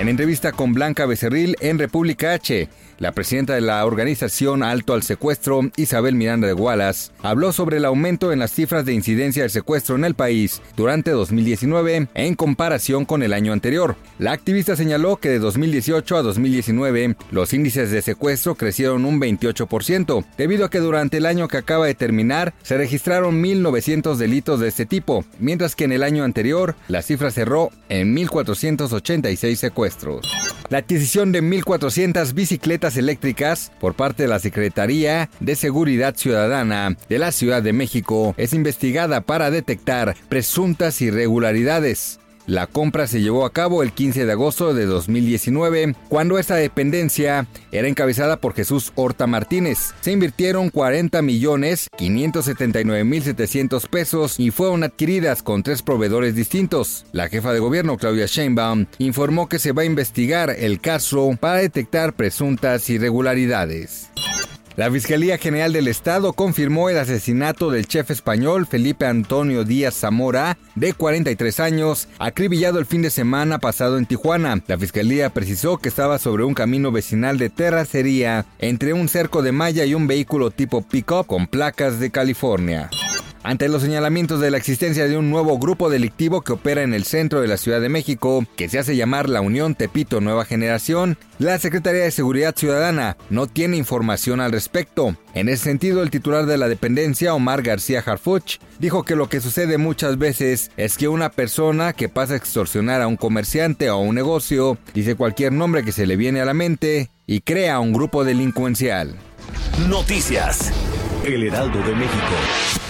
En entrevista con Blanca Becerril en República H, la presidenta de la organización Alto al Secuestro, Isabel Miranda de Wallace, habló sobre el aumento en las cifras de incidencia del secuestro en el país durante 2019 en comparación con el año anterior. La activista señaló que de 2018 a 2019 los índices de secuestro crecieron un 28%, debido a que durante el año que acaba de terminar se registraron 1.900 delitos de este tipo, mientras que en el año anterior la cifra cerró en 1.486 secuestros. La adquisición de 1.400 bicicletas eléctricas por parte de la Secretaría de Seguridad Ciudadana de la Ciudad de México es investigada para detectar presuntas irregularidades. La compra se llevó a cabo el 15 de agosto de 2019, cuando esta dependencia era encabezada por Jesús Horta Martínez. Se invirtieron 40 millones 579 mil 700 pesos y fueron adquiridas con tres proveedores distintos. La jefa de gobierno, Claudia Sheinbaum, informó que se va a investigar el caso para detectar presuntas irregularidades. La Fiscalía General del Estado confirmó el asesinato del chef español Felipe Antonio Díaz Zamora, de 43 años, acribillado el fin de semana pasado en Tijuana. La Fiscalía precisó que estaba sobre un camino vecinal de terracería entre un cerco de malla y un vehículo tipo pick-up con placas de California. Ante los señalamientos de la existencia de un nuevo grupo delictivo que opera en el centro de la Ciudad de México, que se hace llamar la Unión Tepito Nueva Generación, la Secretaría de Seguridad Ciudadana no tiene información al respecto. En ese sentido, el titular de la dependencia, Omar García Harfuch, dijo que lo que sucede muchas veces es que una persona que pasa a extorsionar a un comerciante o a un negocio dice cualquier nombre que se le viene a la mente y crea un grupo delincuencial. Noticias. El Heraldo de México.